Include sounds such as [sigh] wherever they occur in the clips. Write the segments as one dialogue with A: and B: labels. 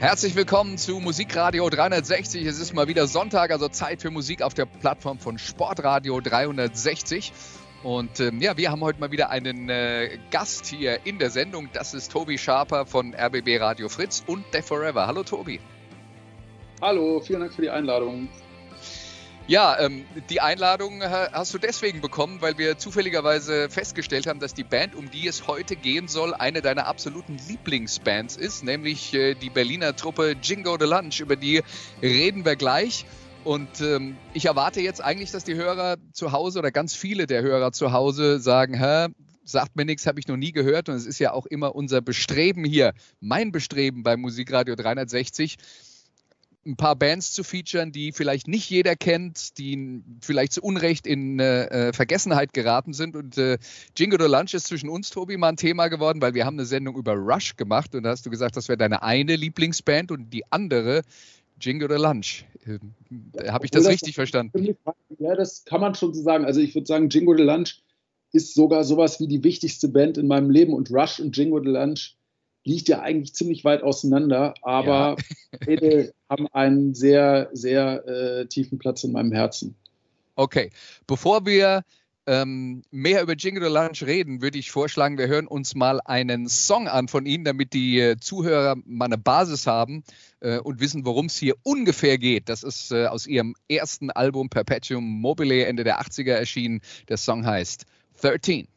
A: Herzlich willkommen zu Musikradio 360. Es ist mal wieder Sonntag, also Zeit für Musik auf der Plattform von Sportradio 360. Und ähm, ja, wir haben heute mal wieder einen äh, Gast hier in der Sendung. Das ist Tobi Schaper von RBB Radio Fritz und Def Forever. Hallo Tobi.
B: Hallo, vielen Dank für die Einladung.
A: Ja, ähm, die Einladung hast du deswegen bekommen, weil wir zufälligerweise festgestellt haben, dass die Band, um die es heute gehen soll, eine deiner absoluten Lieblingsbands ist, nämlich äh, die Berliner Truppe Jingo the Lunch. Über die reden wir gleich. Und ähm, ich erwarte jetzt eigentlich, dass die Hörer zu Hause oder ganz viele der Hörer zu Hause sagen, hä, sagt mir nichts, habe ich noch nie gehört. Und es ist ja auch immer unser Bestreben hier, mein Bestreben bei Musikradio 360, ein paar Bands zu featuren, die vielleicht nicht jeder kennt, die vielleicht zu Unrecht in äh, Vergessenheit geraten sind. Und äh, Jingo the Lunch ist zwischen uns, Tobi, mal ein Thema geworden, weil wir haben eine Sendung über Rush gemacht und da hast du gesagt, das wäre deine eine Lieblingsband und die andere Jingo the Lunch. Äh, Habe ich das, das richtig verstanden?
B: Ja, das kann man schon so sagen. Also ich würde sagen, Jingo the Lunch ist sogar sowas wie die wichtigste Band in meinem Leben und Rush und Jingo the Lunch liegt ja eigentlich ziemlich weit auseinander, aber ja. [laughs] beide haben einen sehr, sehr äh, tiefen Platz in meinem Herzen.
A: Okay, bevor wir ähm, mehr über Jingle the Lunch reden, würde ich vorschlagen, wir hören uns mal einen Song an von Ihnen, damit die äh, Zuhörer mal eine Basis haben äh, und wissen, worum es hier ungefähr geht. Das ist äh, aus Ihrem ersten Album Perpetuum Mobile Ende der 80er erschienen. Der Song heißt 13.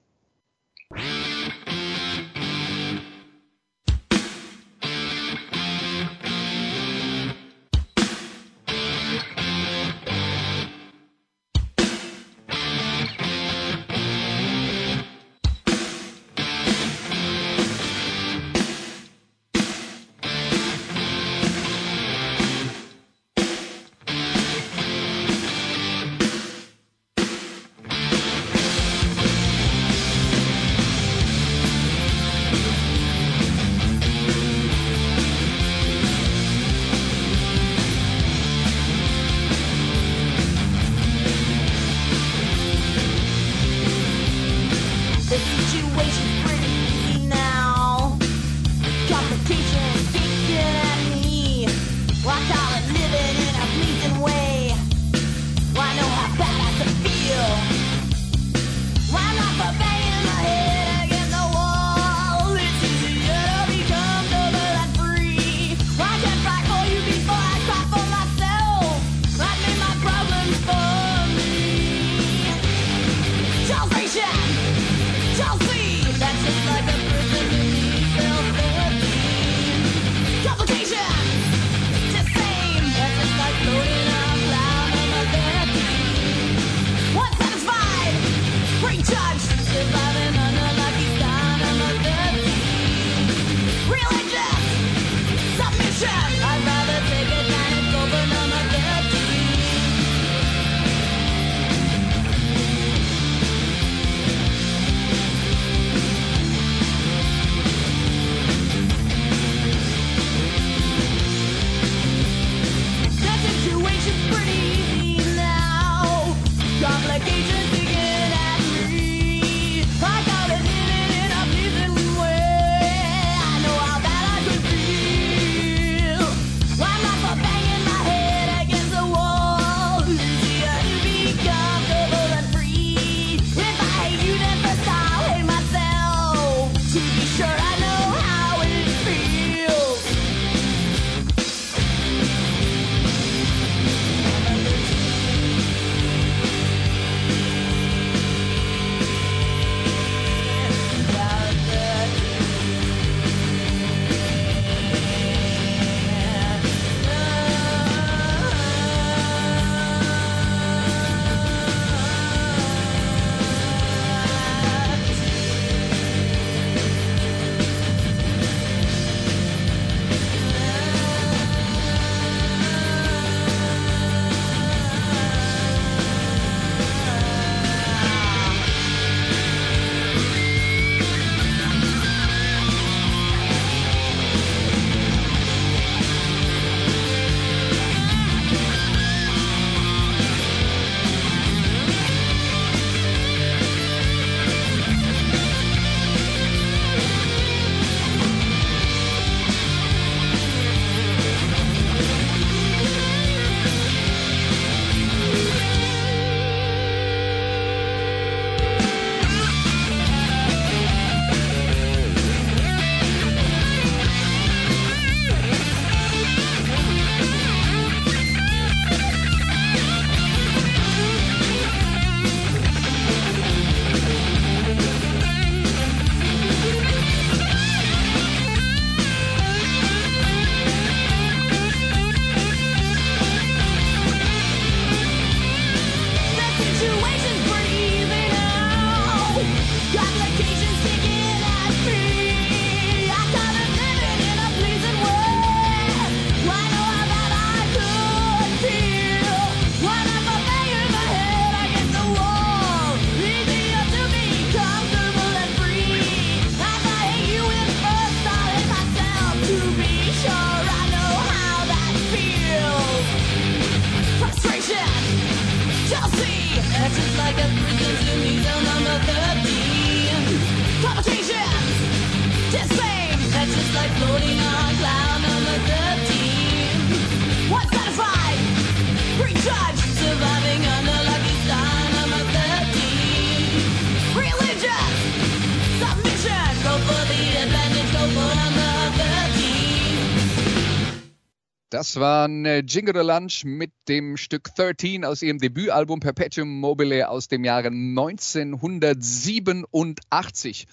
A: Das waren Jingle the Lunch mit dem Stück 13 aus ihrem Debütalbum Perpetuum Mobile aus dem Jahre 1987.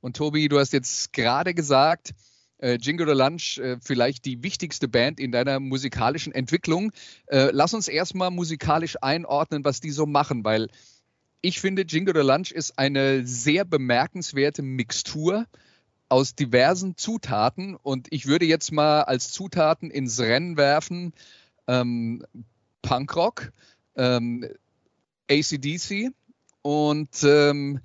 A: Und Tobi, du hast jetzt gerade gesagt, äh, Jingle the Lunch äh, vielleicht die wichtigste Band in deiner musikalischen Entwicklung. Äh, lass uns erstmal musikalisch einordnen, was die so machen, weil ich finde, Jingle the Lunch ist eine sehr bemerkenswerte Mixtur aus diversen Zutaten und ich würde jetzt mal als Zutaten ins Rennen werfen ähm, Punkrock, ähm, ACDC und ähm,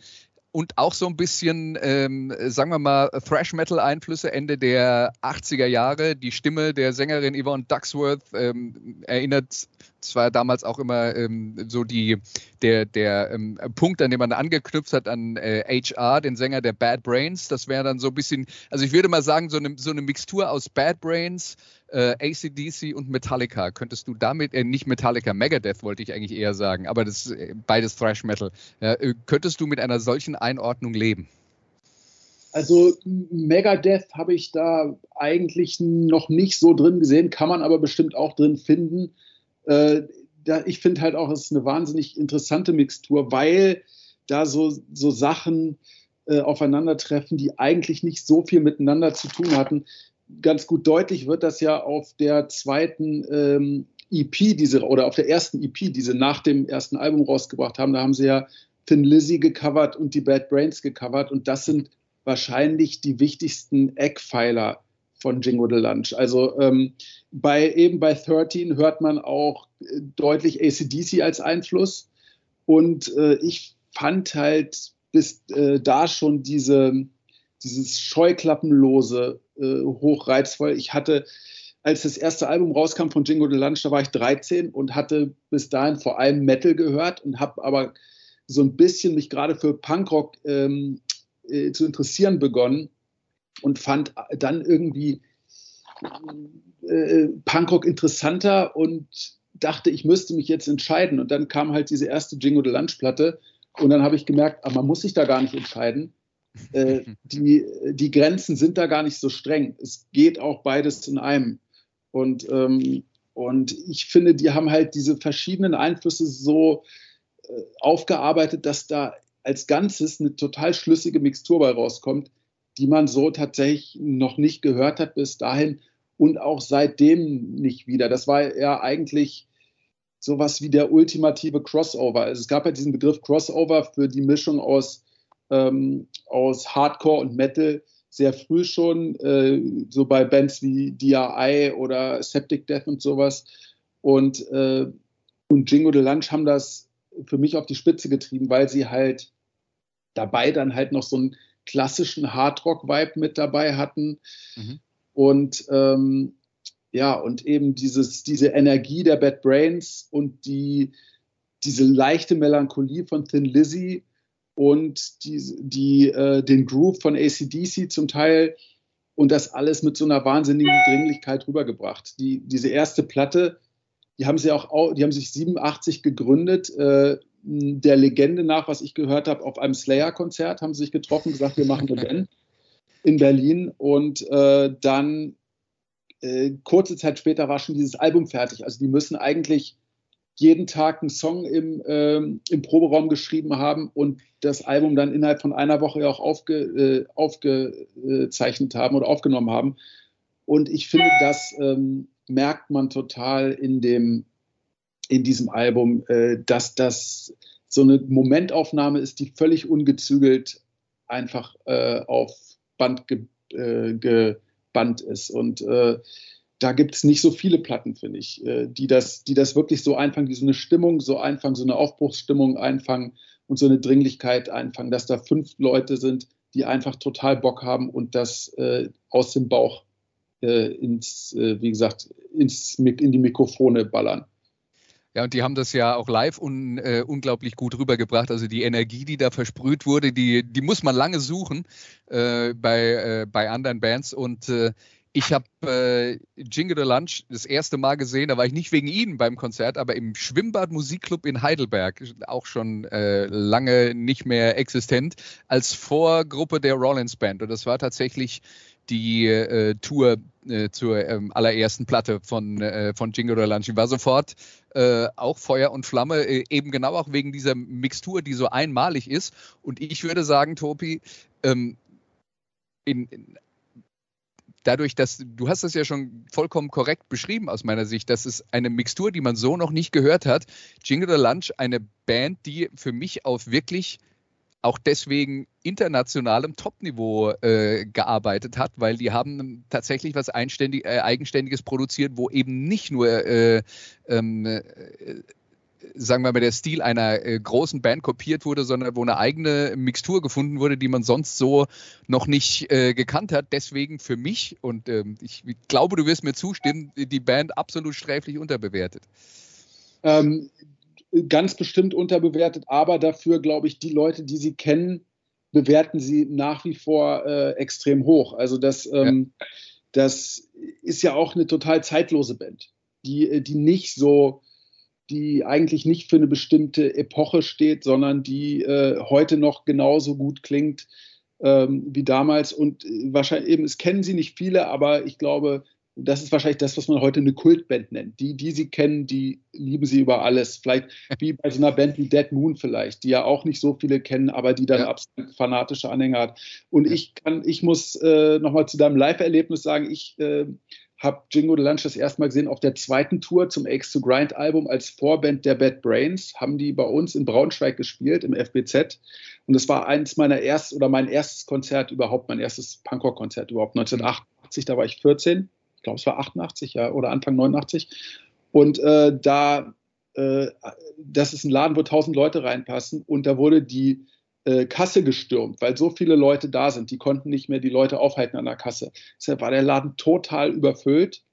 A: und auch so ein bisschen, ähm, sagen wir mal, Thrash-Metal-Einflüsse Ende der 80er Jahre. Die Stimme der Sängerin Yvonne Ducksworth ähm, erinnert zwar damals auch immer ähm, so die, der, der ähm, Punkt, an dem man angeknüpft hat an äh, HR, den Sänger der Bad Brains. Das wäre dann so ein bisschen, also ich würde mal sagen, so eine, so eine Mixtur aus Bad Brains, äh, ACDC und Metallica. Könntest du damit, äh, nicht Metallica, Megadeth wollte ich eigentlich eher sagen, aber das äh, beides Thrash Metal. Äh, könntest du mit einer solchen Einordnung leben?
B: Also Megadeth habe ich da eigentlich noch nicht so drin gesehen, kann man aber bestimmt auch drin finden. Äh, da, ich finde halt auch, es ist eine wahnsinnig interessante Mixtur, weil da so, so Sachen äh, aufeinandertreffen, die eigentlich nicht so viel miteinander zu tun hatten ganz gut deutlich wird das ja auf der zweiten ähm, EP, diese, oder auf der ersten EP, die sie nach dem ersten Album rausgebracht haben. Da haben sie ja Thin Lizzy gecovert und die Bad Brains gecovert. Und das sind wahrscheinlich die wichtigsten Eckpfeiler von Jingo the Lunch. Also ähm, bei, eben bei 13 hört man auch äh, deutlich ACDC als Einfluss. Und äh, ich fand halt bis äh, da schon diese, dieses scheuklappenlose äh, hochreizvoll. Ich hatte, als das erste Album rauskam von Jingo the Lunch, da war ich 13 und hatte bis dahin vor allem Metal gehört und habe aber so ein bisschen mich gerade für Punkrock ähm, äh, zu interessieren begonnen und fand dann irgendwie äh, Punkrock interessanter und dachte, ich müsste mich jetzt entscheiden. Und dann kam halt diese erste Jingo the Lunch Platte und dann habe ich gemerkt, aber man muss sich da gar nicht entscheiden. Äh, die, die Grenzen sind da gar nicht so streng. Es geht auch beides in einem. Und, ähm, und ich finde, die haben halt diese verschiedenen Einflüsse so äh, aufgearbeitet, dass da als Ganzes eine total schlüssige Mixtur bei rauskommt, die man so tatsächlich noch nicht gehört hat bis dahin und auch seitdem nicht wieder. Das war ja eigentlich sowas wie der ultimative Crossover. Also es gab ja diesen Begriff Crossover für die Mischung aus ähm, aus Hardcore und Metal sehr früh schon, äh, so bei Bands wie DRI oder Septic Death und sowas. Und, äh, und Jingo the Lunch haben das für mich auf die Spitze getrieben, weil sie halt dabei dann halt noch so einen klassischen Hardrock-Vibe mit dabei hatten. Mhm. Und ähm, ja, und eben dieses, diese Energie der Bad Brains und die, diese leichte Melancholie von Thin Lizzy und die, die, äh, den Groove von ACDC zum Teil und das alles mit so einer wahnsinnigen Dringlichkeit rübergebracht. Die, diese erste Platte, die haben sie auch, die haben sich 87 gegründet, äh, der Legende nach, was ich gehört habe, auf einem Slayer-Konzert haben sie sich getroffen, gesagt, wir machen eine Band in Berlin und äh, dann äh, kurze Zeit später war schon dieses Album fertig. Also die müssen eigentlich jeden Tag einen Song im, ähm, im Proberaum geschrieben haben und das Album dann innerhalb von einer Woche auch aufge, äh, aufgezeichnet haben oder aufgenommen haben. Und ich finde, das ähm, merkt man total in, dem, in diesem Album, äh, dass das so eine Momentaufnahme ist, die völlig ungezügelt einfach äh, auf Band ge, äh, gebannt ist. Und äh, da gibt es nicht so viele Platten, finde ich, äh, die das, die das wirklich so einfangen, die so eine Stimmung so einfangen, so eine Aufbruchsstimmung einfangen und so eine Dringlichkeit einfangen, dass da fünf Leute sind, die einfach total Bock haben und das äh, aus dem Bauch äh, ins, äh, wie gesagt, ins, in die Mikrofone ballern.
A: Ja, und die haben das ja auch live un, äh, unglaublich gut rübergebracht. Also die Energie, die da versprüht wurde, die, die muss man lange suchen äh, bei, äh, bei anderen Bands. Und äh, ich habe äh, Jingle the Lunch das erste Mal gesehen, da war ich nicht wegen Ihnen beim Konzert, aber im Schwimmbad Musikclub in Heidelberg, auch schon äh, lange nicht mehr existent, als Vorgruppe der Rollins Band. Und das war tatsächlich die äh, Tour äh, zur ähm, allerersten Platte von, äh, von Jingle. Ich war sofort äh, auch Feuer und Flamme, äh, eben genau auch wegen dieser Mixtur, die so einmalig ist. Und ich würde sagen, Topi, ähm, in, in, dadurch, dass du hast das ja schon vollkommen korrekt beschrieben aus meiner Sicht, das ist eine Mixtur, die man so noch nicht gehört hat. Jingle the Lunch, eine Band, die für mich auf wirklich auch deswegen internationalem Topniveau äh, gearbeitet hat, weil die haben tatsächlich was äh, Eigenständiges produziert, wo eben nicht nur äh, ähm, äh, sagen wir mal, der Stil einer äh, großen Band kopiert wurde, sondern wo eine eigene Mixtur gefunden wurde, die man sonst so noch nicht äh, gekannt hat. Deswegen für mich, und ähm, ich glaube, du wirst mir zustimmen, die Band absolut sträflich unterbewertet.
B: Ähm, ganz bestimmt unterbewertet, aber dafür, glaube ich, die Leute, die sie kennen, bewerten sie nach wie vor äh, extrem hoch. Also das, ähm, ja. das ist ja auch eine total zeitlose Band, die, äh, die nicht so die eigentlich nicht für eine bestimmte Epoche steht, sondern die äh, heute noch genauso gut klingt ähm, wie damals. Und äh, wahrscheinlich eben, es kennen sie nicht viele, aber ich glaube, das ist wahrscheinlich das, was man heute eine Kultband nennt. Die, die sie kennen, die lieben sie über alles. Vielleicht wie bei so einer Band wie Dead Moon vielleicht, die ja auch nicht so viele kennen, aber die dann ja. absolut fanatische Anhänger hat. Und ich kann, ich muss äh, nochmal zu deinem Live-Erlebnis sagen, ich äh, habe Jingo the Lunch das erste Mal gesehen auf der zweiten Tour zum Axe to Grind Album als Vorband der Bad Brains. Haben die bei uns in Braunschweig gespielt, im FBZ. Und das war eins meiner ersten oder mein erstes Konzert überhaupt, mein erstes Punkrock-Konzert überhaupt. 1988, da war ich 14. Ich glaube, es war 88 ja, oder Anfang 89. Und äh, da, äh, das ist ein Laden, wo 1000 Leute reinpassen. Und da wurde die äh, Kasse gestürmt, weil so viele Leute da sind. Die konnten nicht mehr die Leute aufhalten an der Kasse. Deshalb war der Laden total überfüllt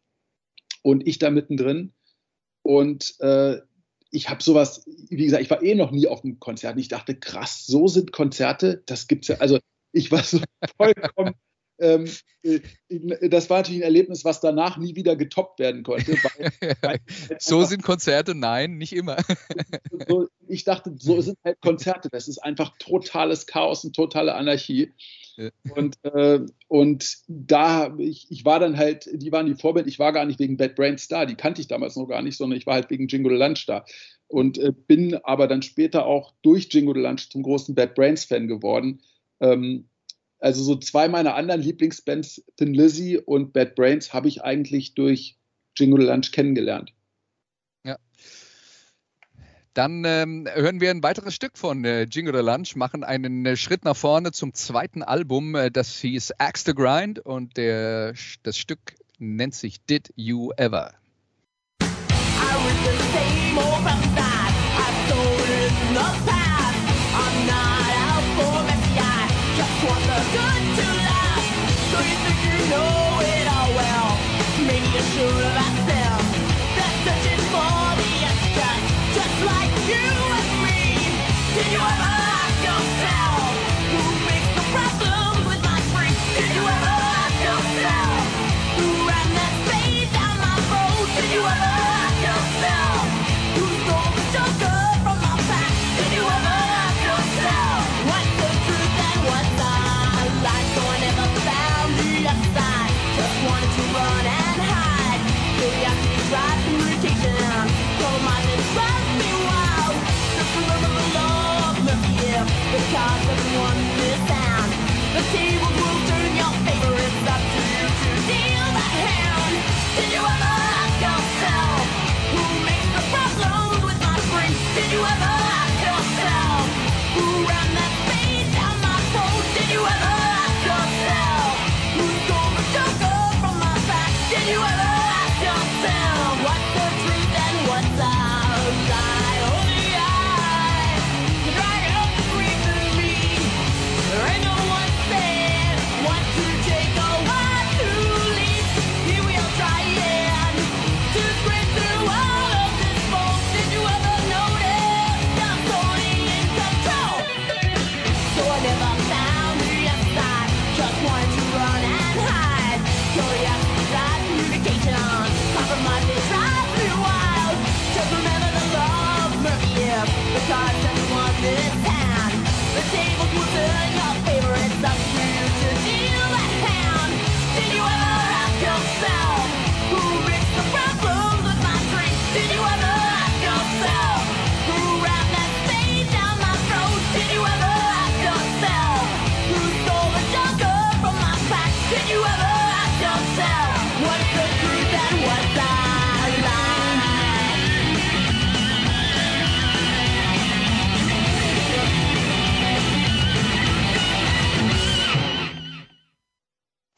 B: und ich da mittendrin. Und äh, ich habe sowas, wie gesagt, ich war eh noch nie auf einem Konzert. Und ich dachte, krass, so sind Konzerte, das gibt's ja. Also ich war so [laughs] vollkommen ähm, äh, das war natürlich ein Erlebnis, was danach nie wieder getoppt werden konnte.
A: Weil, [laughs] weil so sind Konzerte, nein, nicht immer. [laughs]
B: so, ich dachte, so sind halt Konzerte. Das ist einfach totales Chaos und totale Anarchie. Ja. Und, äh, und da, ich, ich war dann halt, die waren die Vorbild, ich war gar nicht wegen Bad Brains da, die kannte ich damals noch gar nicht, sondern ich war halt wegen Jingle the Lunch da. Und äh, bin aber dann später auch durch Jingle the Lunch zum großen Bad Brains Fan geworden. Ähm, also so zwei meiner anderen Lieblingsbands, Thin Lizzy und Bad Brains, habe ich eigentlich durch Jingle Lunch kennengelernt.
A: Ja. Dann ähm, hören wir ein weiteres Stück von äh, Jingle the Lunch, machen einen äh, Schritt nach vorne zum zweiten Album, äh, das hieß Axe the Grind und der, das Stück nennt sich Did You Ever? I was the same old. I told it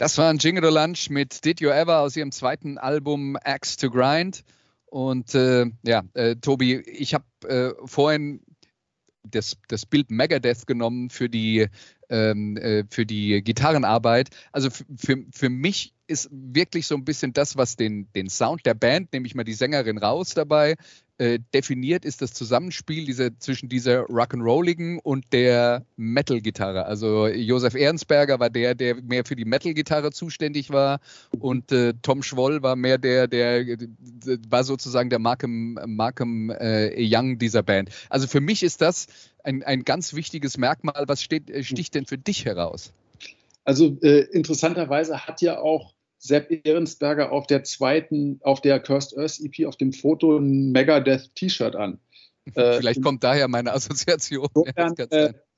A: Das war ein Jingle Lunch mit Did You Ever aus ihrem zweiten Album Axe to Grind. Und äh, ja, äh, Tobi, ich habe äh, vorhin das, das Bild Megadeth genommen für die, ähm, äh, für die Gitarrenarbeit. Also für, für mich ist wirklich so ein bisschen das, was den, den Sound der Band, nehme ich mal die Sängerin raus dabei, äh, definiert, ist das Zusammenspiel dieser, zwischen dieser Rock'n'Rolligen und der Metal-Gitarre. Also Josef Ehrensberger war der, der mehr für die Metal-Gitarre zuständig war und äh, Tom Schwoll war mehr der, der, der war sozusagen der Markham, Markham äh, Young dieser Band. Also für mich ist das ein, ein ganz wichtiges Merkmal. Was steht, äh, sticht denn für dich heraus?
B: Also äh, interessanterweise hat ja auch Sepp Ehrensberger auf der zweiten, auf der Cursed Earth EP auf dem Foto ein Megadeth-T-Shirt an. [laughs]
A: Vielleicht äh, kommt daher meine Assoziation.
B: Insofern,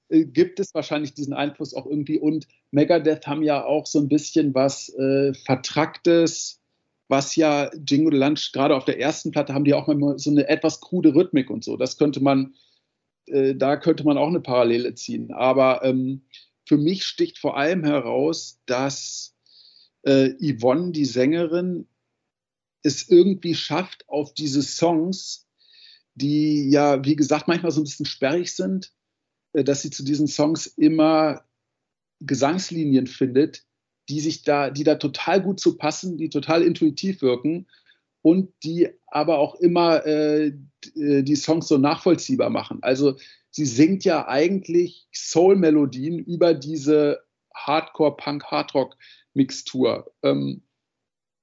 B: äh, gibt es wahrscheinlich diesen Einfluss auch irgendwie. Und Megadeth haben ja auch so ein bisschen was äh, Vertracktes, was ja Jingle Lunch, gerade auf der ersten Platte, haben die auch mal so eine etwas krude Rhythmik und so. Das könnte man, äh, da könnte man auch eine Parallele ziehen. Aber ähm, für mich sticht vor allem heraus, dass äh, Yvonne, die Sängerin, es irgendwie schafft, auf diese Songs, die ja, wie gesagt, manchmal so ein bisschen sperrig sind, äh, dass sie zu diesen Songs immer Gesangslinien findet, die sich da, die da total gut zu passen, die total intuitiv wirken und die aber auch immer äh, äh die Songs so nachvollziehbar machen. Also sie singt ja eigentlich Soul-Melodien über diese Hardcore-Punk-Hardrock Mixtur. Ähm,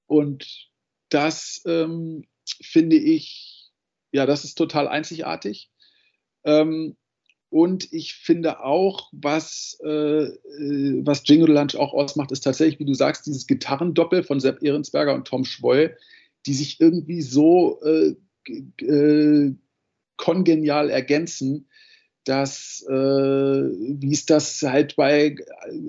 B: und das ähm, finde ich, ja, das ist total einzigartig. Ähm, und ich finde auch, was, äh, äh, was Jingle Lunch auch ausmacht, ist tatsächlich, wie du sagst, dieses Gitarrendoppel von Sepp Ehrensberger und Tom Schwoll, die sich irgendwie so äh, äh, kongenial ergänzen, dass, äh, wie es das halt bei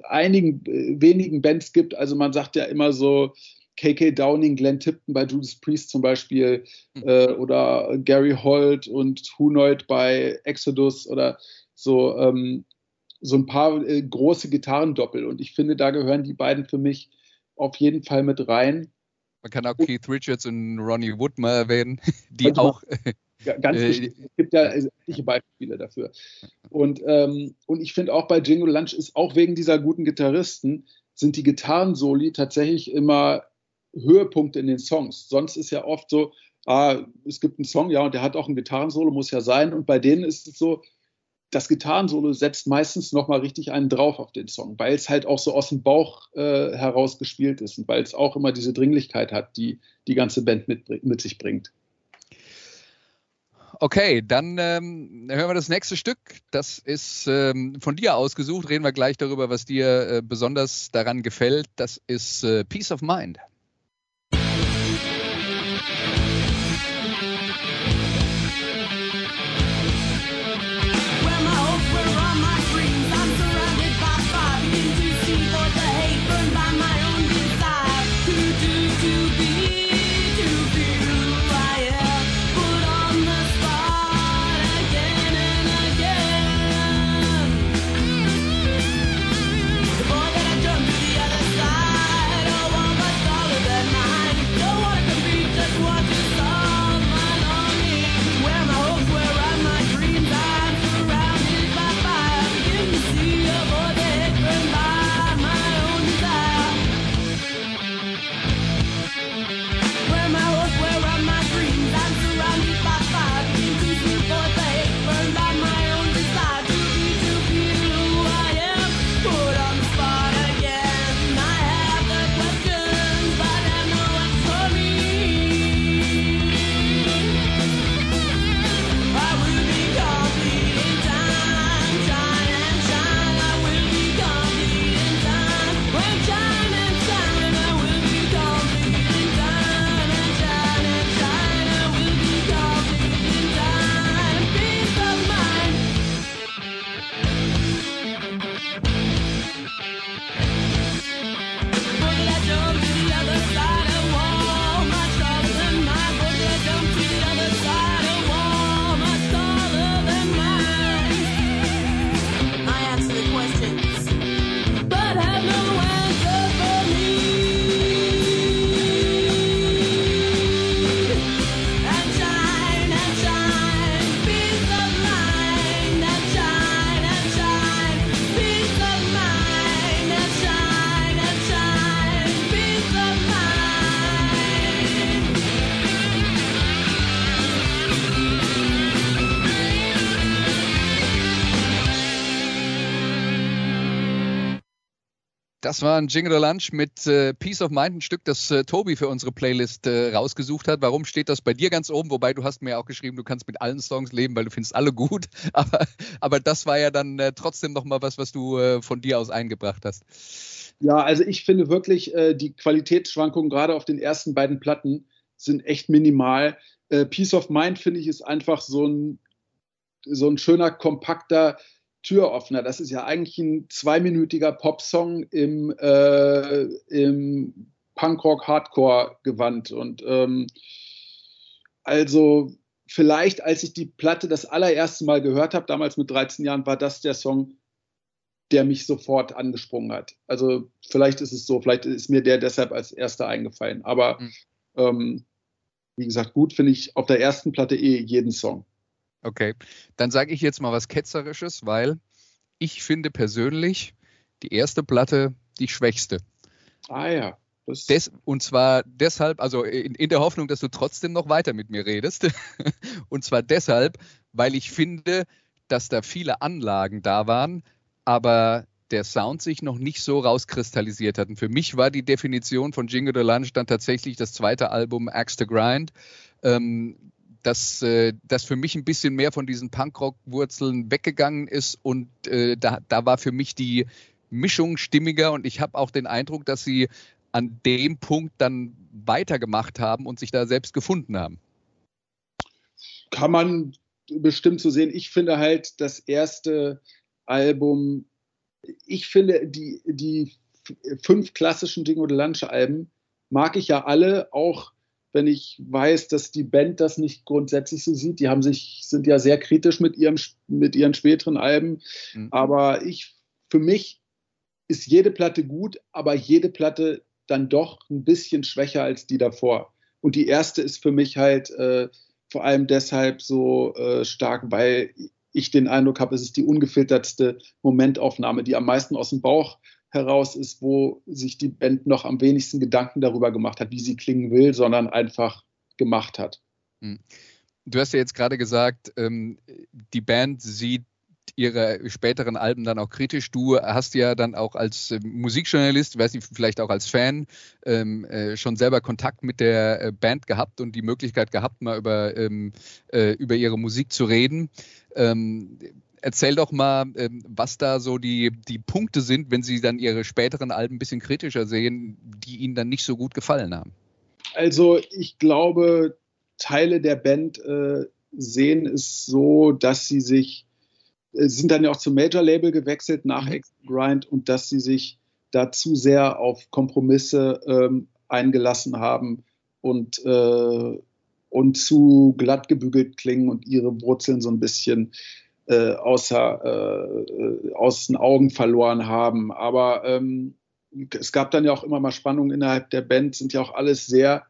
B: einigen wenigen Bands gibt, also man sagt ja immer so, KK Downing, Glenn Tipton bei Judas Priest zum Beispiel mhm. äh, oder Gary Holt und Hunoid bei Exodus oder so, ähm, so ein paar äh, große Gitarrendoppel. Und ich finde, da gehören die beiden für mich auf jeden Fall mit rein.
A: Man kann auch Keith Richards und Ronnie Wood mal erwähnen, [laughs] die auch [laughs]
B: ganz äh, wichtig. Es gibt ja etliche Beispiele dafür. Und, ähm, und ich finde auch bei Jingle Lunch ist auch wegen dieser guten Gitarristen sind die Gitarrensoli tatsächlich immer Höhepunkte in den Songs. Sonst ist ja oft so, ah, es gibt einen Song, ja, und der hat auch ein Gitarrensolo, muss ja sein. Und bei denen ist es so, das Gitarrensolo setzt meistens nochmal richtig einen drauf auf den Song, weil es halt auch so aus dem Bauch äh, heraus gespielt ist und weil es auch immer diese Dringlichkeit hat, die die ganze Band mit, mit sich bringt.
A: Okay, dann ähm, hören wir das nächste Stück. Das ist ähm, von dir ausgesucht. Reden wir gleich darüber, was dir äh, besonders daran gefällt. Das ist äh, Peace of Mind. Das war ein Jingle Lunch mit äh, Peace of Mind, ein Stück, das äh, Tobi für unsere Playlist äh, rausgesucht hat. Warum steht das bei dir ganz oben? Wobei du hast mir auch geschrieben, du kannst mit allen Songs leben, weil du findest alle gut. [laughs] Aber, aber das war ja dann äh, trotzdem nochmal was, was du äh, von dir aus eingebracht hast.
B: Ja, also ich finde wirklich, äh, die Qualitätsschwankungen gerade auf den ersten beiden Platten sind echt minimal. Peace of Mind finde ich ist einfach so ein, so ein schöner, kompakter Türöffner. Das ist ja eigentlich ein zweiminütiger Popsong im, äh, im Punkrock-Hardcore-Gewand. Und ähm, also vielleicht, als ich die Platte das allererste Mal gehört habe, damals mit 13 Jahren, war das der Song, der mich sofort angesprungen hat. Also vielleicht ist es so, vielleicht ist mir der deshalb als erster eingefallen. Aber mhm. ähm, wie gesagt, gut finde ich auf der ersten Platte eh jeden Song.
A: Okay, dann sage ich jetzt mal was Ketzerisches, weil ich finde persönlich die erste Platte die schwächste.
B: Ah ja.
A: Des, und zwar deshalb, also in, in, der Hoffnung, dass du trotzdem noch weiter mit mir redest. [laughs] und zwar deshalb, weil ich finde, dass da viele Anlagen da waren, aber der Sound sich noch nicht so rauskristallisiert hat. Und für mich war die Definition von Jingle the Lunch dann tatsächlich das zweite Album Axe to Grind. Ähm, dass äh, das für mich ein bisschen mehr von diesen Punkrock-Wurzeln weggegangen ist und äh, da, da war für mich die Mischung stimmiger und ich habe auch den Eindruck, dass sie an dem Punkt dann weitergemacht haben und sich da selbst gefunden haben.
B: Kann man bestimmt so sehen. Ich finde halt das erste Album, ich finde die, die fünf klassischen Ding oder Lunch Alben mag ich ja alle, auch wenn ich weiß, dass die Band das nicht grundsätzlich so sieht. Die haben sich, sind ja sehr kritisch mit, ihrem, mit ihren späteren Alben. Mhm. Aber ich, für mich ist jede Platte gut, aber jede Platte dann doch ein bisschen schwächer als die davor. Und die erste ist für mich halt äh, vor allem deshalb so äh, stark, weil ich den Eindruck habe, es ist die ungefiltertste Momentaufnahme, die am meisten aus dem Bauch heraus ist, wo sich die Band noch am wenigsten Gedanken darüber gemacht hat, wie sie klingen will, sondern einfach gemacht hat. Hm.
A: Du hast ja jetzt gerade gesagt, ähm, die Band sieht ihre späteren Alben dann auch kritisch. Du hast ja dann auch als äh, Musikjournalist, weiß nicht, vielleicht auch als Fan, ähm, äh, schon selber Kontakt mit der äh, Band gehabt und die Möglichkeit gehabt, mal über, ähm, äh, über ihre Musik zu reden. Ähm, erzähl doch mal, ähm, was da so die, die Punkte sind, wenn Sie dann Ihre späteren Alben ein bisschen kritischer sehen, die Ihnen dann nicht so gut gefallen haben.
B: Also ich glaube, Teile der Band äh, sehen es so, dass sie sich, äh, sind dann ja auch zum Major-Label gewechselt nach mhm. Grind und dass sie sich da zu sehr auf Kompromisse ähm, eingelassen haben und, äh, und zu glatt gebügelt klingen und ihre Wurzeln so ein bisschen äh, außer, äh, aus den Augen verloren haben. Aber ähm, es gab dann ja auch immer mal Spannungen innerhalb der Band, sind ja auch alles sehr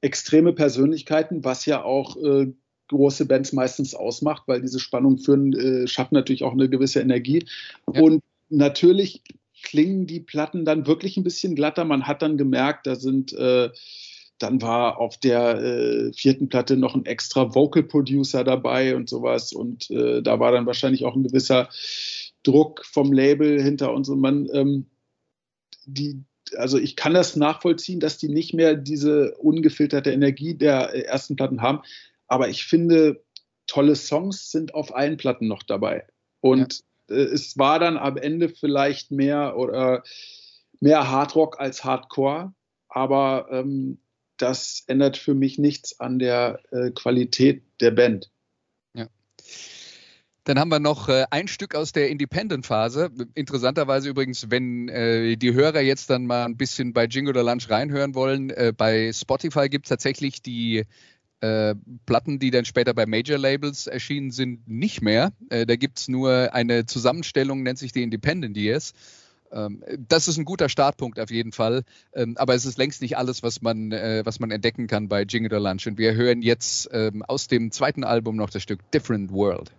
B: extreme Persönlichkeiten, was ja auch äh, große Bands meistens ausmacht, weil diese Spannungen führen, äh, schaffen natürlich auch eine gewisse Energie. Ja. Und natürlich klingen die Platten dann wirklich ein bisschen glatter. Man hat dann gemerkt, da sind äh, dann war auf der äh, vierten Platte noch ein extra Vocal Producer dabei und sowas. Und äh, da war dann wahrscheinlich auch ein gewisser Druck vom Label hinter uns. Und man, ähm, die, also ich kann das nachvollziehen, dass die nicht mehr diese ungefilterte Energie der äh, ersten Platten haben. Aber ich finde, tolle Songs sind auf allen Platten noch dabei. Und ja. äh, es war dann am Ende vielleicht mehr oder mehr Hardrock als Hardcore. Aber ähm, das ändert für mich nichts an der äh, Qualität der Band.
A: Ja. Dann haben wir noch äh, ein Stück aus der Independent-Phase. Interessanterweise übrigens, wenn äh, die Hörer jetzt dann mal ein bisschen bei Jingle oder Lunch reinhören wollen, äh, bei Spotify gibt es tatsächlich die äh, Platten, die dann später bei Major Labels erschienen sind, nicht mehr. Äh, da gibt es nur eine Zusammenstellung, nennt sich die Independent Years. Ähm, das ist ein guter Startpunkt auf jeden Fall. Ähm, aber es ist längst nicht alles, was man, äh, was man entdecken kann bei Jingle Lunch. Und wir hören jetzt ähm, aus dem zweiten Album noch das Stück Different World.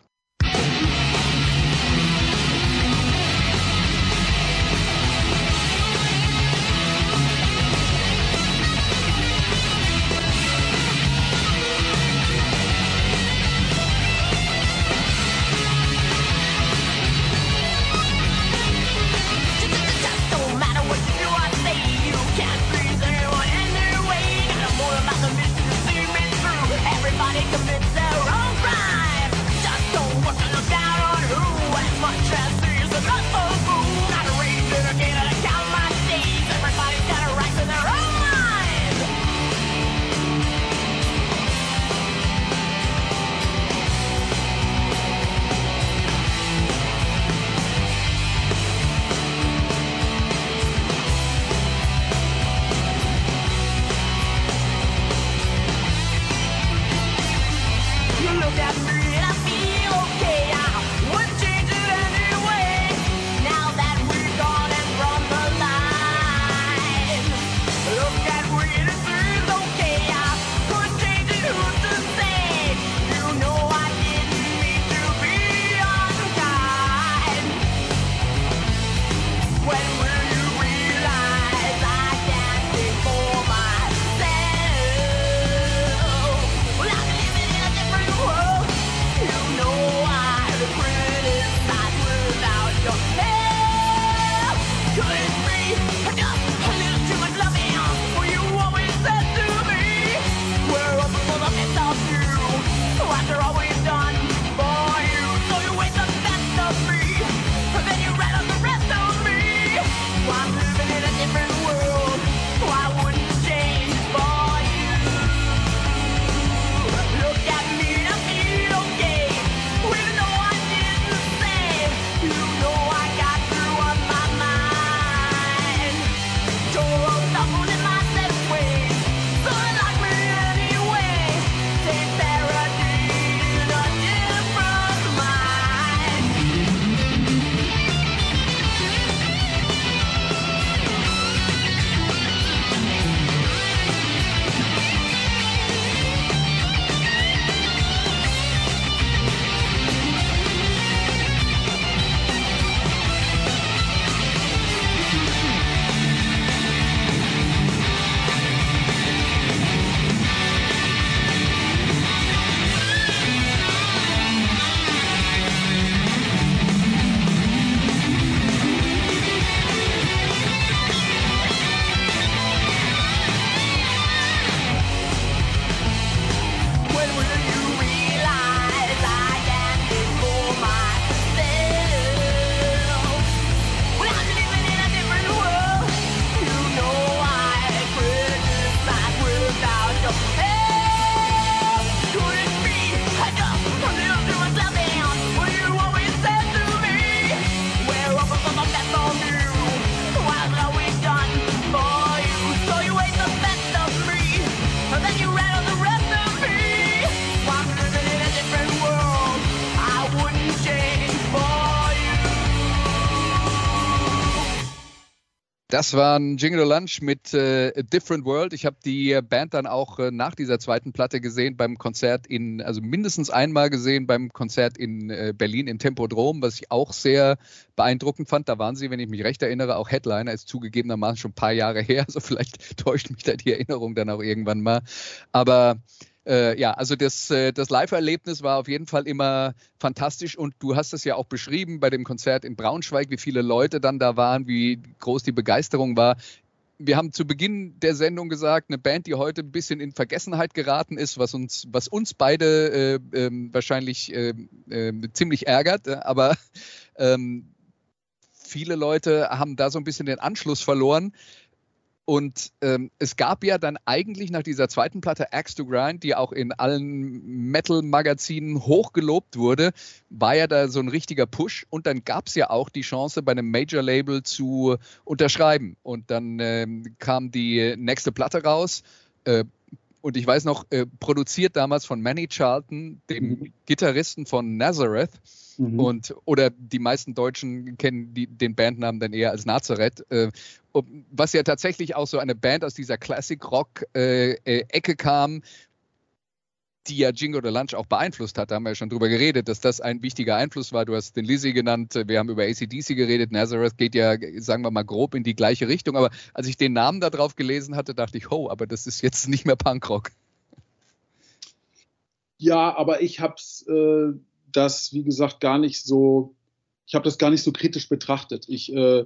A: Das war ein Jingle Lunch mit äh, A Different World. Ich habe die Band dann auch äh, nach dieser zweiten Platte gesehen beim Konzert in, also mindestens einmal gesehen beim Konzert in äh, Berlin im Tempodrom, was ich auch sehr beeindruckend fand. Da waren sie, wenn ich mich recht erinnere, auch Headliner, ist zugegebenermaßen schon ein paar Jahre her. [laughs] Also vielleicht täuscht mich da die Erinnerung dann auch irgendwann mal. Aber äh, ja, also das, äh, das Live-Erlebnis war auf jeden Fall immer fantastisch und du hast es ja auch beschrieben bei dem Konzert in Braunschweig, wie viele Leute dann da waren, wie groß die Begeisterung war. Wir haben zu Beginn der Sendung gesagt, eine Band, die heute ein bisschen in Vergessenheit geraten ist, was uns, was uns beide äh, äh, wahrscheinlich ähm, ziemlich ärgert, aber ähm, viele Leute haben da so ein bisschen den Anschluss verloren. Und ähm, es gab ja dann eigentlich nach dieser zweiten Platte Axe to Grind, die auch in allen Metal-Magazinen hochgelobt wurde, war ja da so ein richtiger Push. Und dann gab es ja auch die Chance, bei einem Major-Label zu unterschreiben. Und dann ähm, kam die nächste Platte raus. Äh, und ich weiß noch, äh, produziert damals von Manny Charlton, dem mhm. Gitarristen von Nazareth. Mhm. Und, oder die meisten Deutschen kennen die, den Bandnamen dann eher als Nazareth. Äh, was ja tatsächlich auch so eine Band aus dieser Classic-Rock-Ecke äh, kam, die ja Jingo the Lunch auch beeinflusst hat. Da haben wir ja schon drüber geredet, dass das ein wichtiger Einfluss war. Du hast den Lizzie genannt, wir haben über ACDC geredet. Nazareth geht ja, sagen wir mal, grob in die gleiche Richtung. Aber als ich den Namen da drauf gelesen hatte, dachte ich, oh, aber das ist jetzt nicht mehr Punkrock.
B: Ja, aber ich habe äh, das, wie gesagt, gar nicht so, ich habe das gar nicht so kritisch betrachtet. Ich, äh,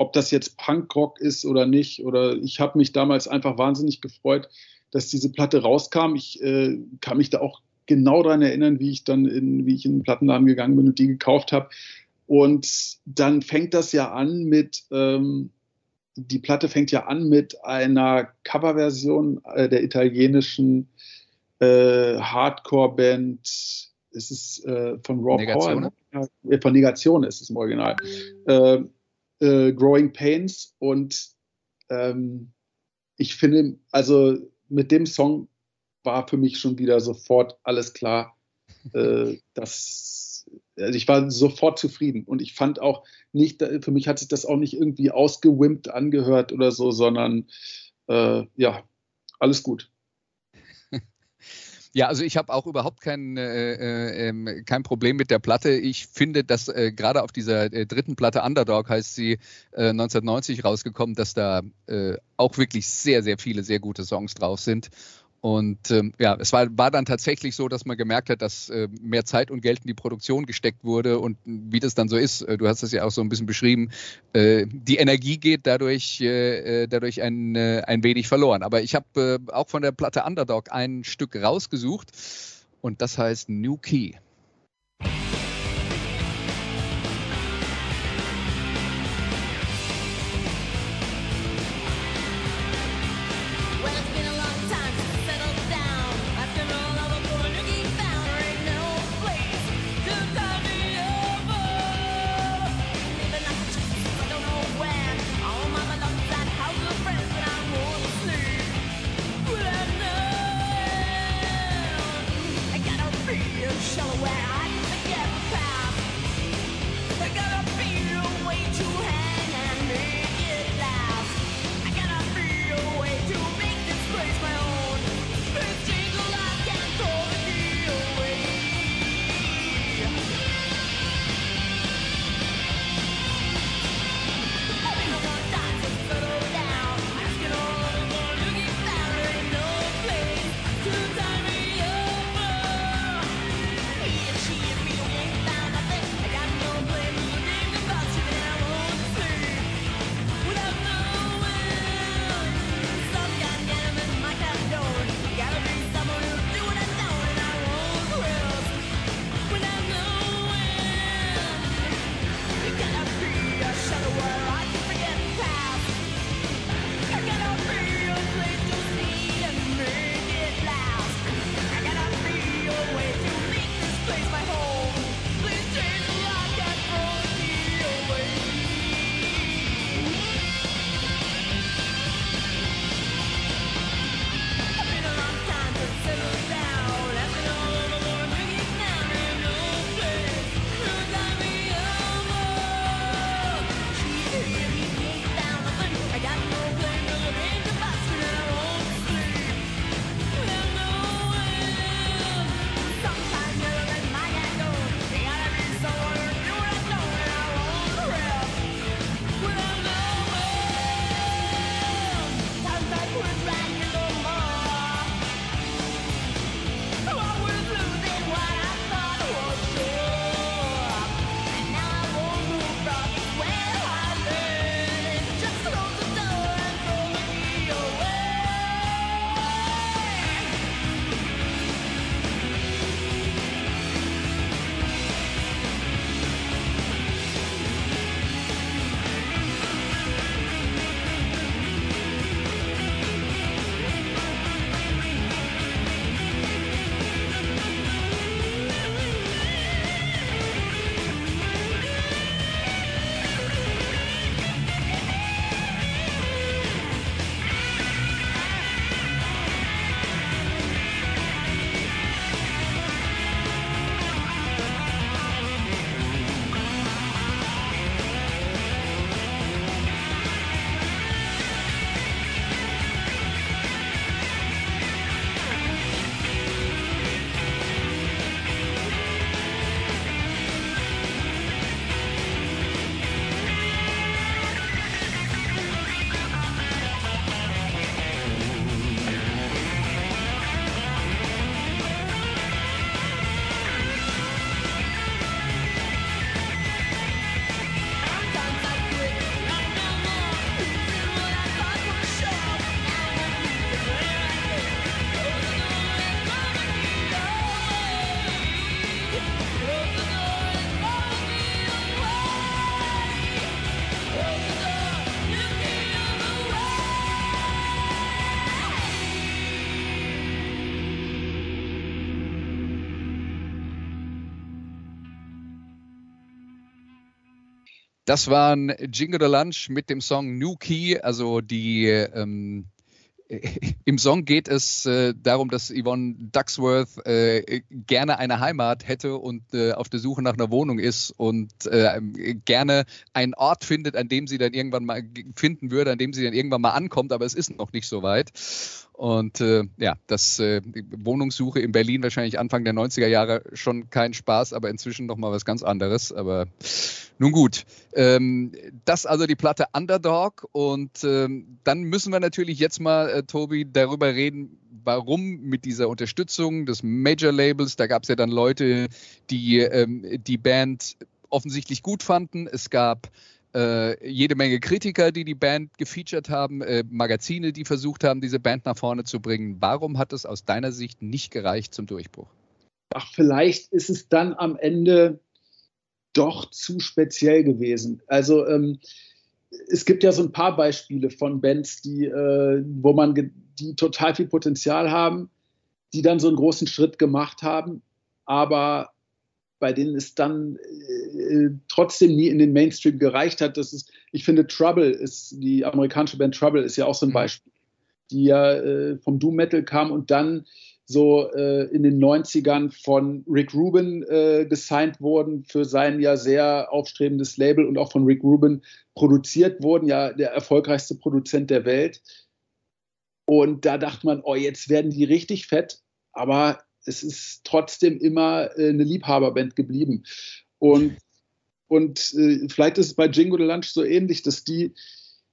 B: ob das jetzt Punkrock ist oder nicht, oder ich habe mich damals einfach wahnsinnig gefreut, dass diese Platte rauskam. Ich äh, kann mich da auch genau daran erinnern, wie ich dann in, wie ich in den Plattenladen gegangen bin und die gekauft habe. Und dann fängt das ja an mit, ähm, die Platte fängt ja an mit einer Coverversion äh, der italienischen äh, Hardcore-Band. Es ist äh, von Rob Negation. Hall, äh, von Negation ist es im Original. Äh, Growing Pains und ähm, ich finde, also mit dem Song war für mich schon wieder sofort alles klar. äh, [laughs] dass, also ich war sofort zufrieden und ich fand auch nicht, für mich hat sich das auch nicht irgendwie ausgewimpt angehört oder so, sondern äh, ja, alles gut.
A: Ja, also ich habe auch überhaupt kein, äh, äh, ähm, kein Problem mit der Platte. Ich finde, dass äh, gerade auf dieser äh, dritten Platte Underdog heißt sie 1990 äh, rausgekommen, dass da auch wirklich sehr, sehr viele sehr gute Songs drauf sind. Und ähm, ja, es war, war dann tatsächlich so, dass man gemerkt hat, dass äh, mehr Zeit und Geld in die Produktion gesteckt wurde und wie das dann so ist, äh, du hast es ja auch so ein bisschen beschrieben, äh, die Energie geht dadurch, äh, äh, dadurch ein, äh, ein wenig verloren. Aber ich habe auch von der Platte Underdog ein Stück rausgesucht und das heißt New Key. Das waren Jingle the Lunch mit dem Song New Key, also die ähm, [laughs] im Song geht es äh, darum, dass Yvonne Ducksworth äh, gerne eine Heimat hätte und äh, auf der Suche nach einer Wohnung ist und äh, gerne einen Ort findet, an dem sie dann irgendwann mal finden würde, an dem sie dann irgendwann mal ankommt, aber es ist noch nicht so weit. Und äh, ja, das äh, Wohnungssuche in Berlin wahrscheinlich Anfang der 90er Jahre schon kein Spaß, aber inzwischen noch mal was ganz anderes. Aber nun gut, ähm, das also die Platte Underdog. Und ähm, dann müssen wir natürlich jetzt mal, äh, Tobi, darüber reden, warum mit dieser Unterstützung des Major-Labels, da gab es ja dann Leute, die ähm, die Band offensichtlich gut fanden. Es gab äh, jede Menge Kritiker, die die Band gefeatured haben, äh, Magazine, die versucht haben, diese Band nach vorne zu bringen. Warum hat es aus deiner Sicht nicht gereicht zum Durchbruch?
B: Ach, vielleicht ist es dann am Ende doch zu speziell gewesen. Also ähm, es gibt ja so ein paar Beispiele von Bands, die, äh, wo man die total viel Potenzial haben, die dann so einen großen Schritt gemacht haben, aber bei denen es dann äh, trotzdem nie in den Mainstream gereicht hat. Das ist, ich finde, Trouble ist, die amerikanische Band Trouble ist ja auch so ein mhm. Beispiel, die ja äh, vom Doom Metal kam und dann so äh, in den 90ern von Rick Rubin äh, gesigned wurden für sein ja sehr aufstrebendes Label und auch von Rick Rubin produziert wurden, ja der erfolgreichste Produzent der Welt. Und da dachte man, oh, jetzt werden die richtig fett, aber es ist trotzdem immer äh, eine Liebhaberband geblieben. Und, und äh, vielleicht ist es bei Jingo the Lunch so ähnlich, dass die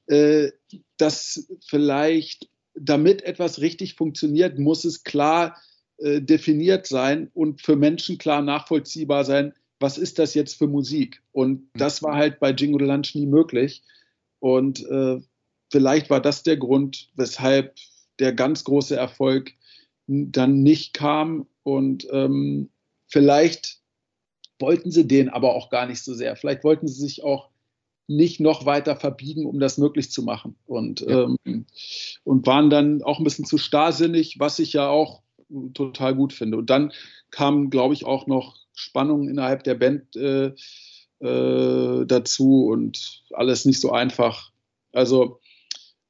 B: äh, das vielleicht, damit etwas richtig funktioniert, muss es klar äh, definiert sein und für Menschen klar nachvollziehbar sein, was ist das jetzt für Musik? Und mhm. das war halt bei Jingo the Lunch nie möglich. Und äh, vielleicht war das der Grund, weshalb der ganz große Erfolg dann nicht kam. Und ähm, vielleicht wollten sie den aber auch gar nicht so sehr. Vielleicht wollten sie sich auch nicht noch weiter verbiegen, um das möglich zu machen. Und, ja. ähm, und waren dann auch ein bisschen zu starrsinnig, was ich ja auch total gut finde. Und dann kam, glaube ich, auch noch Spannung innerhalb der Band äh, äh, dazu und alles nicht so einfach. Also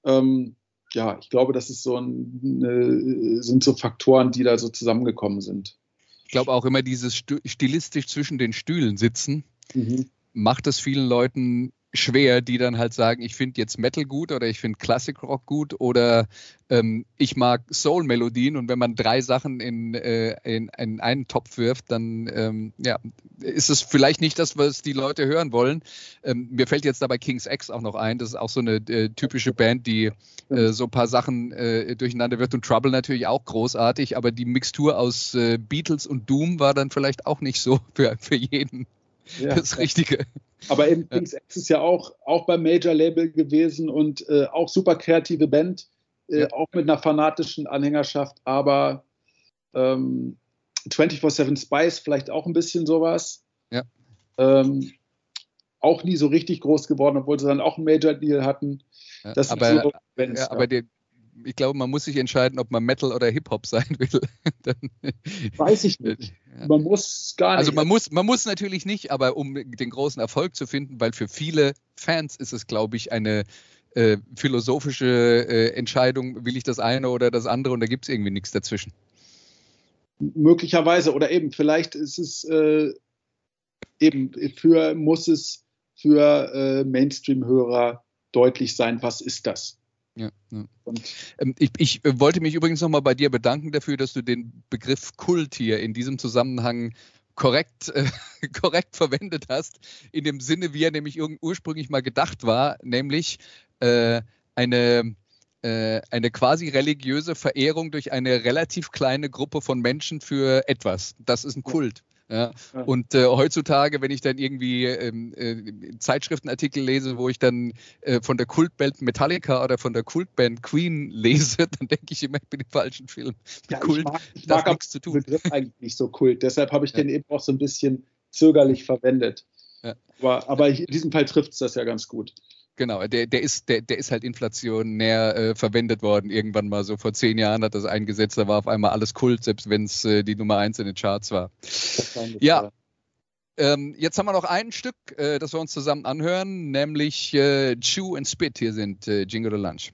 B: ähm, ja, ich glaube, das ist so ein, äh, sind so Faktoren, die da so zusammengekommen sind.
A: Ich glaube auch immer dieses stilistisch zwischen den Stühlen sitzen, mhm. macht es vielen Leuten schwer, die dann halt sagen, ich finde jetzt Metal gut oder ich finde Classic Rock gut oder ähm, ich mag Soul-Melodien und wenn man drei Sachen in, äh, in, in, einen Topf wirft, dann ähm, ja, ist es vielleicht nicht das, was die Leute hören wollen. Ähm, mir fällt jetzt dabei King's X auch noch ein, das ist auch so eine äh, typische Band, die äh, so ein paar Sachen äh, durcheinander wird und Trouble natürlich auch großartig, aber die Mixtur aus äh, Beatles und Doom war dann vielleicht auch nicht so [laughs] für, für jeden ja, das Richtige.
B: Aber eben King's X ist ja auch, auch beim Major-Label gewesen und äh, auch super kreative Band, äh, ja. auch mit einer fanatischen Anhängerschaft, aber ähm, 24-7 Spice vielleicht auch ein bisschen sowas.
A: Ja.
B: Ähm, auch nie so richtig groß geworden, obwohl sie dann auch einen Major-Deal hatten.
A: Ja, aber, so Bands, ja, aber der, ich glaube, man muss sich entscheiden, ob man Metal oder Hip-Hop sein [laughs] will.
B: Dann, Weiß ich nicht. [laughs] Man muss gar
A: nicht. Also man muss, man muss natürlich nicht, aber um den großen Erfolg zu finden, weil für viele Fans ist es, glaube ich, eine äh, philosophische äh, Entscheidung, will ich das eine oder das andere und da gibt es irgendwie nichts dazwischen.
B: Möglicherweise oder eben, vielleicht ist es äh, eben für, muss es für äh, Mainstream-Hörer deutlich sein, was ist das?
A: Ja, ja. Ähm, ich, ich, äh, wollte mich übrigens nochmal bei dir bedanken dafür, dass du den Begriff Kult hier in diesem Zusammenhang korrekt, äh, [laughs] korrekt verwendet hast, in dem Sinne, wie er nämlich ursprünglich mal gedacht war, nämlich äh, eine, äh, eine quasi religiöse Verehrung durch eine relativ kleine Gruppe von Menschen für etwas. Das ist ein Kult. Ja. Und äh, heutzutage, wenn ich dann irgendwie ähm, äh, Zeitschriftenartikel lese, wo ich dann äh, von der Kultband Metallica oder von der Kultband Queen lese, [laughs] dann denke ich immer, ich bin im falschen Film.
B: Ja, Kult, ich mag, ich mag nichts zu tun. Begriff eigentlich nicht so Kult. Deshalb habe ich ja. den eben auch so ein bisschen zögerlich verwendet. Ja. Aber, aber in diesem Fall trifft es das ja ganz gut.
A: Genau, der, der, ist, der, der ist halt inflationär äh, verwendet worden. Irgendwann mal so vor zehn Jahren hat das eingesetzt, da war auf einmal alles Kult, selbst wenn es äh, die Nummer eins in den Charts war. Ja.
C: Ähm, jetzt haben wir noch ein Stück, äh, das wir uns zusammen anhören, nämlich äh, Chew and Spit. Hier sind äh, Jingle the Lunch.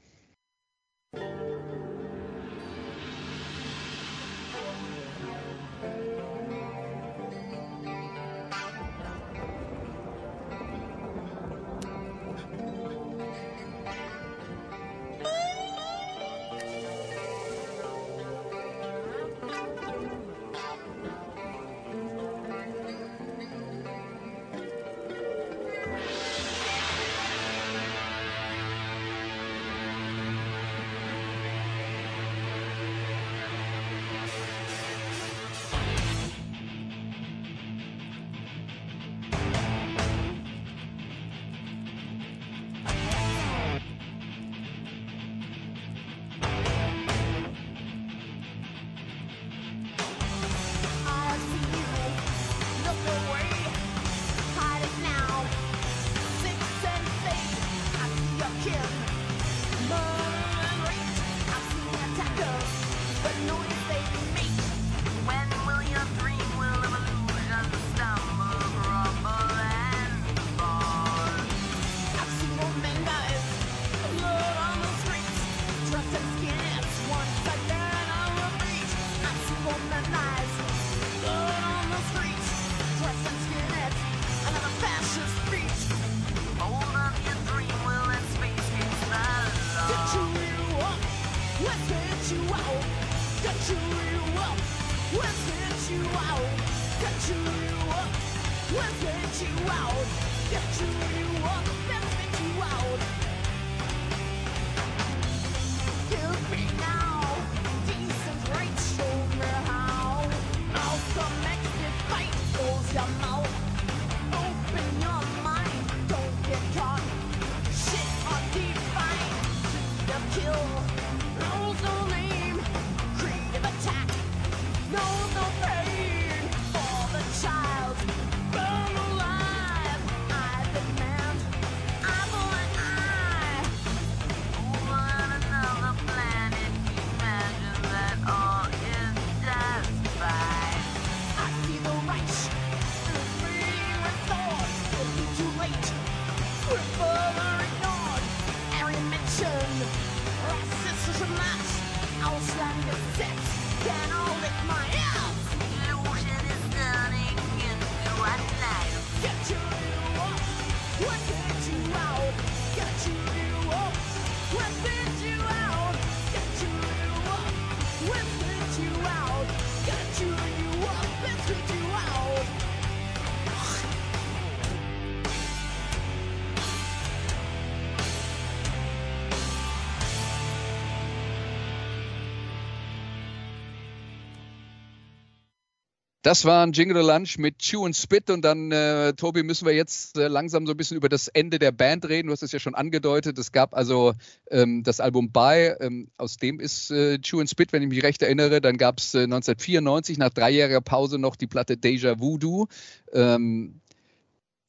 C: Das war ein Jingle Lunch mit Chew und Spit und dann, äh, Tobi, müssen wir jetzt äh, langsam so ein bisschen über das Ende der Band reden. Du hast es ja schon angedeutet. Es gab also ähm, das Album Bye, ähm, aus dem ist äh, Chew and Spit, wenn ich mich recht erinnere. Dann gab es 1994 nach dreijähriger Pause noch die Platte Deja Voodoo. Ähm,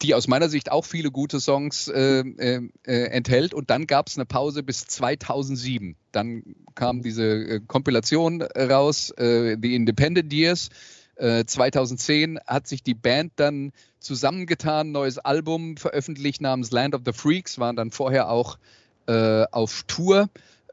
C: die aus meiner Sicht auch viele gute Songs äh, äh, äh enthält. Und dann gab es eine Pause bis 2007. Dann kam diese äh, Kompilation raus, äh, The Independent Years. 2010 äh, hat sich die Band dann zusammengetan, neues Album veröffentlicht namens Land of the Freaks, waren dann vorher auch äh, auf Tour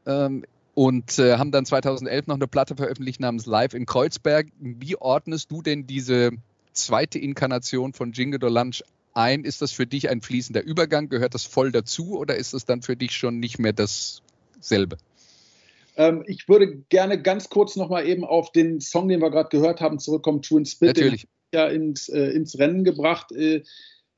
C: ähm, und äh, haben dann 2011 noch eine Platte veröffentlicht namens Live in Kreuzberg. Wie ordnest du denn diese zweite Inkarnation von Jingle Lunch ein? Ist das für dich ein fließender Übergang? Gehört das voll dazu oder ist es dann für dich schon nicht mehr dasselbe?
B: Ähm, ich würde gerne ganz kurz nochmal eben auf den Song, den wir gerade gehört haben, zurückkommen, True and Spit.
C: Natürlich.
B: Den ja ins, äh, ins Rennen gebracht, äh,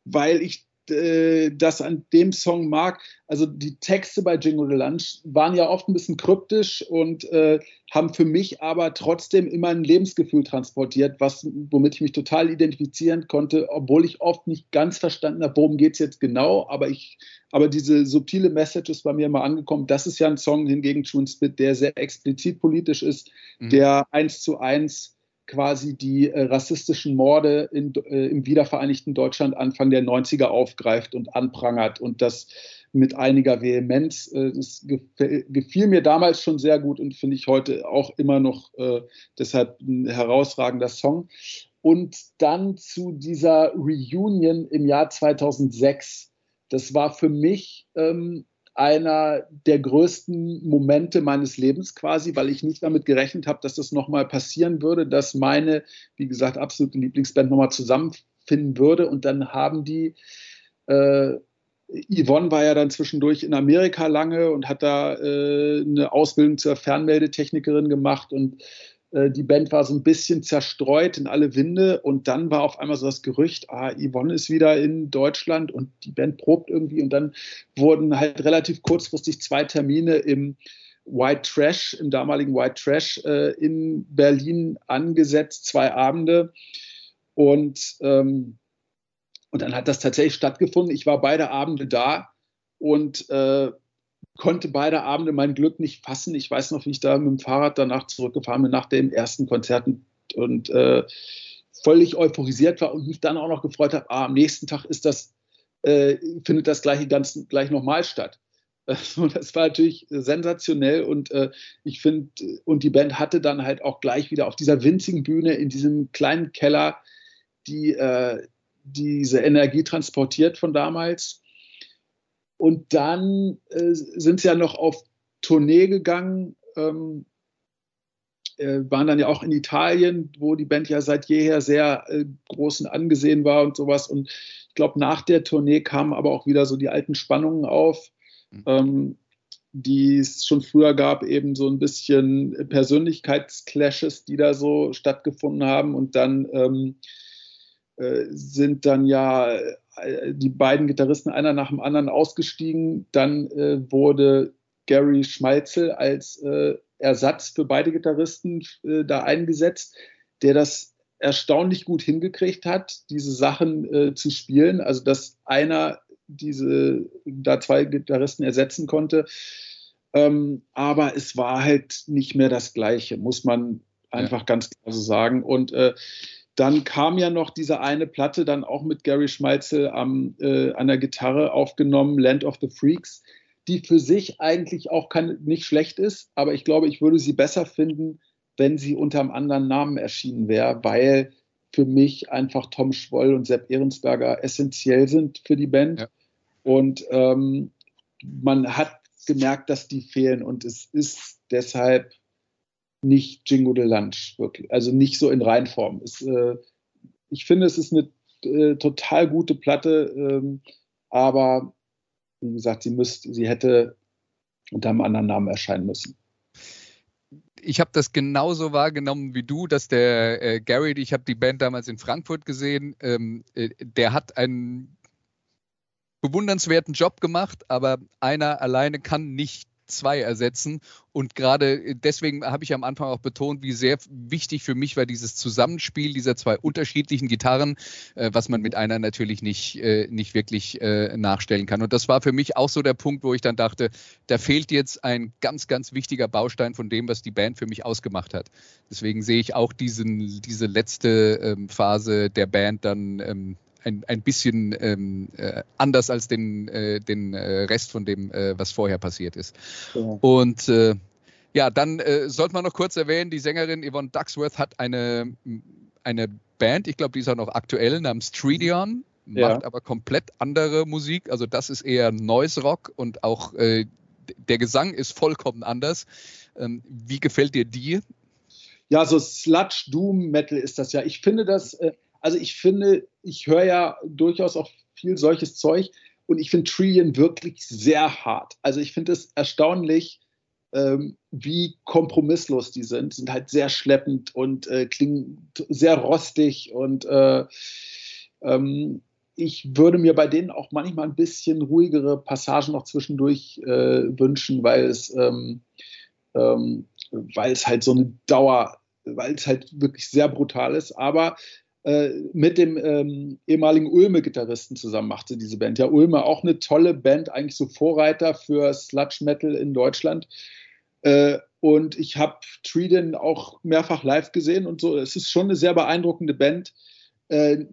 B: weil ich äh, das an dem Song mag. Also die Texte bei Jingle the Lunch waren ja oft ein bisschen kryptisch und äh, haben für mich aber trotzdem immer ein Lebensgefühl transportiert, was, womit ich mich total identifizieren konnte, obwohl ich oft nicht ganz verstanden habe, worum geht es jetzt genau. Aber ich, aber diese subtile Message ist bei mir immer angekommen. Das ist ja ein Song hingegen Tune Spit, der sehr explizit politisch ist, mhm. der eins zu eins quasi die äh, rassistischen Morde in, äh, im wiedervereinigten Deutschland Anfang der 90er aufgreift und anprangert und das mit einiger Vehemenz. Äh, das gefiel mir damals schon sehr gut und finde ich heute auch immer noch äh, deshalb ein herausragender Song. und dann zu dieser Reunion im Jahr 2006. Das war für mich ähm, einer der größten Momente meines Lebens quasi, weil ich nicht damit gerechnet habe, dass das nochmal passieren würde, dass meine, wie gesagt, absolute Lieblingsband nochmal zusammenfinden würde. Und dann haben die, äh, Yvonne war ja dann zwischendurch in Amerika lange und hat da äh, eine Ausbildung zur Fernmeldetechnikerin gemacht und die Band war so ein bisschen zerstreut in alle Winde und dann war auf einmal so das Gerücht, ah, Yvonne ist wieder in Deutschland und die Band probt irgendwie und dann wurden halt relativ kurzfristig zwei Termine im White Trash, im damaligen White Trash äh, in Berlin angesetzt, zwei Abende und ähm, und dann hat das tatsächlich stattgefunden. Ich war beide Abende da und äh, konnte beide Abende mein Glück nicht fassen. Ich weiß noch, wie ich da mit dem Fahrrad danach zurückgefahren bin nach dem ersten Konzert und äh, völlig euphorisiert war und mich dann auch noch gefreut habe, ah, am nächsten Tag ist das, äh, findet das gleiche ganz gleich nochmal statt. [laughs] Also das war natürlich sensationell und äh, ich finde, und die Band hatte dann halt auch gleich wieder auf dieser winzigen Bühne in diesem kleinen Keller die, äh, diese Energie transportiert von damals. Und dann äh, sind sie ja noch auf Tournee gegangen, ähm, äh, waren dann ja auch in Italien, wo die Band ja seit jeher sehr äh, groß und angesehen war und sowas. Und ich glaube, nach der Tournee kamen aber auch wieder so die alten Spannungen auf, mhm. ähm, die es schon früher gab, eben so ein bisschen Persönlichkeitsclashes, die da so stattgefunden haben. Und dann ähm, äh, sind dann ja die beiden Gitarristen einer nach dem anderen ausgestiegen. Dann äh, wurde Gary Schmalzel als äh, Ersatz für beide Gitarristen äh, da eingesetzt, der das erstaunlich gut hingekriegt hat, diese Sachen äh, zu spielen. Also dass einer diese da zwei Gitarristen ersetzen konnte. Ähm, aber es war halt nicht mehr das Gleiche, muss man einfach ja. ganz klar so sagen. Und äh, dann kam ja noch diese eine Platte, dann auch mit Gary Schmalzel am, äh, an der Gitarre aufgenommen, Land of the Freaks, die für sich eigentlich auch kein, nicht schlecht ist, aber ich glaube, ich würde sie besser finden, wenn sie unter einem anderen Namen erschienen wäre, weil für mich einfach Tom Schwoll und Sepp Ehrensberger essentiell sind für die Band. Ja. Und ähm, man hat gemerkt, dass die fehlen und es ist deshalb nicht Jingo de Lunch, wirklich. Also nicht so in Reinform. Es, äh, ich finde, es ist eine äh, total gute Platte, ähm, aber wie gesagt, sie müsste, sie hätte unter einem anderen Namen erscheinen müssen.
A: Ich habe das genauso wahrgenommen wie du, dass der äh, Gary, ich habe die Band damals in Frankfurt gesehen, ähm, äh, der hat einen bewundernswerten Job gemacht, aber einer alleine kann nicht zwei ersetzen. Und gerade deswegen habe ich am Anfang auch betont, wie sehr wichtig für mich war dieses Zusammenspiel dieser zwei unterschiedlichen Gitarren, äh, was man mit einer natürlich nicht, äh, nicht wirklich äh, nachstellen kann. Und das war für mich auch so der Punkt, wo ich dann dachte, da fehlt jetzt ein ganz, ganz wichtiger Baustein von dem, was die Band für mich ausgemacht hat. Deswegen sehe ich auch diesen, diese letzte ähm, Phase der Band dann ähm, ein, ein bisschen ähm, äh, anders als den, äh, den äh, Rest von dem, äh, was vorher passiert ist. Ja. Und äh, ja, dann sollte man noch kurz erwähnen, die Sängerin Yvonne Ducksworth hat eine, eine Band, ich glaube, die ist auch noch aktuell, namens macht ja. aber komplett andere Musik. Also das ist eher Noise Rock und auch der Gesang ist vollkommen anders. Ähm, wie gefällt dir die?
B: Ja, so Sludge Doom Metal ist das ja. Ich finde das, äh, also ich finde, ich höre ja durchaus auch viel solches Zeug und ich finde Trillion wirklich sehr hart. Also ich finde es erstaunlich, ähm, wie kompromisslos die sind. Sind halt sehr schleppend und äh, klingen sehr rostig und äh, ähm, ich würde mir bei denen auch manchmal ein bisschen ruhigere Passagen noch zwischendurch äh, wünschen, weil es, ähm, ähm weil es halt so eine Dauer, weil es halt wirklich sehr brutal ist. Aber mit dem ähm, ehemaligen Ulme-Gitarristen zusammen machte diese Band. Ja, Ulme auch eine tolle Band, eigentlich so Vorreiter für Sludge Metal in Deutschland. Äh, und ich habe Treeden auch mehrfach live gesehen und so. Es ist schon eine sehr beeindruckende Band. Äh,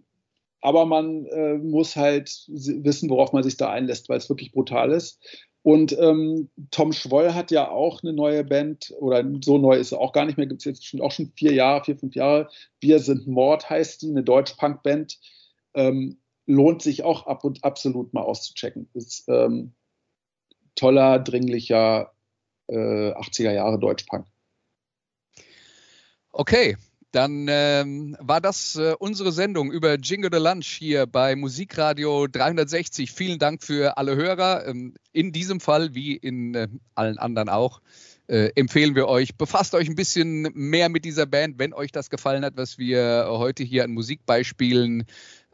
B: aber man äh, muss halt wissen, worauf man sich da einlässt, weil es wirklich brutal ist. Und ähm, Tom Schwoll hat ja auch eine neue Band, oder so neu ist er auch gar nicht mehr, gibt es jetzt schon, auch schon vier Jahre, vier, fünf Jahre. Wir sind Mord heißt die, eine Deutsch-Punk-Band. Ähm, lohnt sich auch ab und absolut mal auszuchecken. Ist ähm, toller, dringlicher äh, 80er Jahre Deutsch-Punk.
A: Okay, dann ähm, war das äh, unsere Sendung über Jingle the Lunch hier bei Musikradio 360. Vielen Dank für alle Hörer. Ähm, in diesem Fall, wie in äh, allen anderen auch, äh, empfehlen wir euch, befasst euch ein bisschen mehr mit dieser Band, wenn euch das gefallen hat, was wir heute hier an Musikbeispielen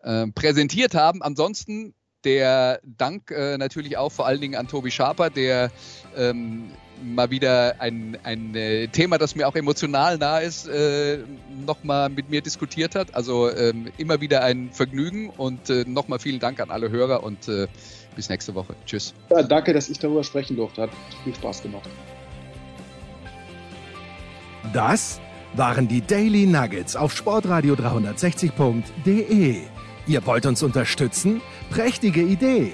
A: äh, präsentiert haben. Ansonsten der Dank äh, natürlich auch vor allen Dingen an Tobi Schaper, der ähm, mal wieder ein, ein äh, Thema, das mir auch emotional nah ist, äh, nochmal mit mir diskutiert hat. Also ähm, immer wieder ein Vergnügen und äh, nochmal vielen Dank an alle Hörer und äh, bis nächste Woche. Tschüss.
B: Ja, danke, dass ich darüber sprechen durfte. Hat viel Spaß gemacht.
D: Das waren die Daily Nuggets auf sportradio 360.de. Ihr wollt uns unterstützen? Prächtige Idee!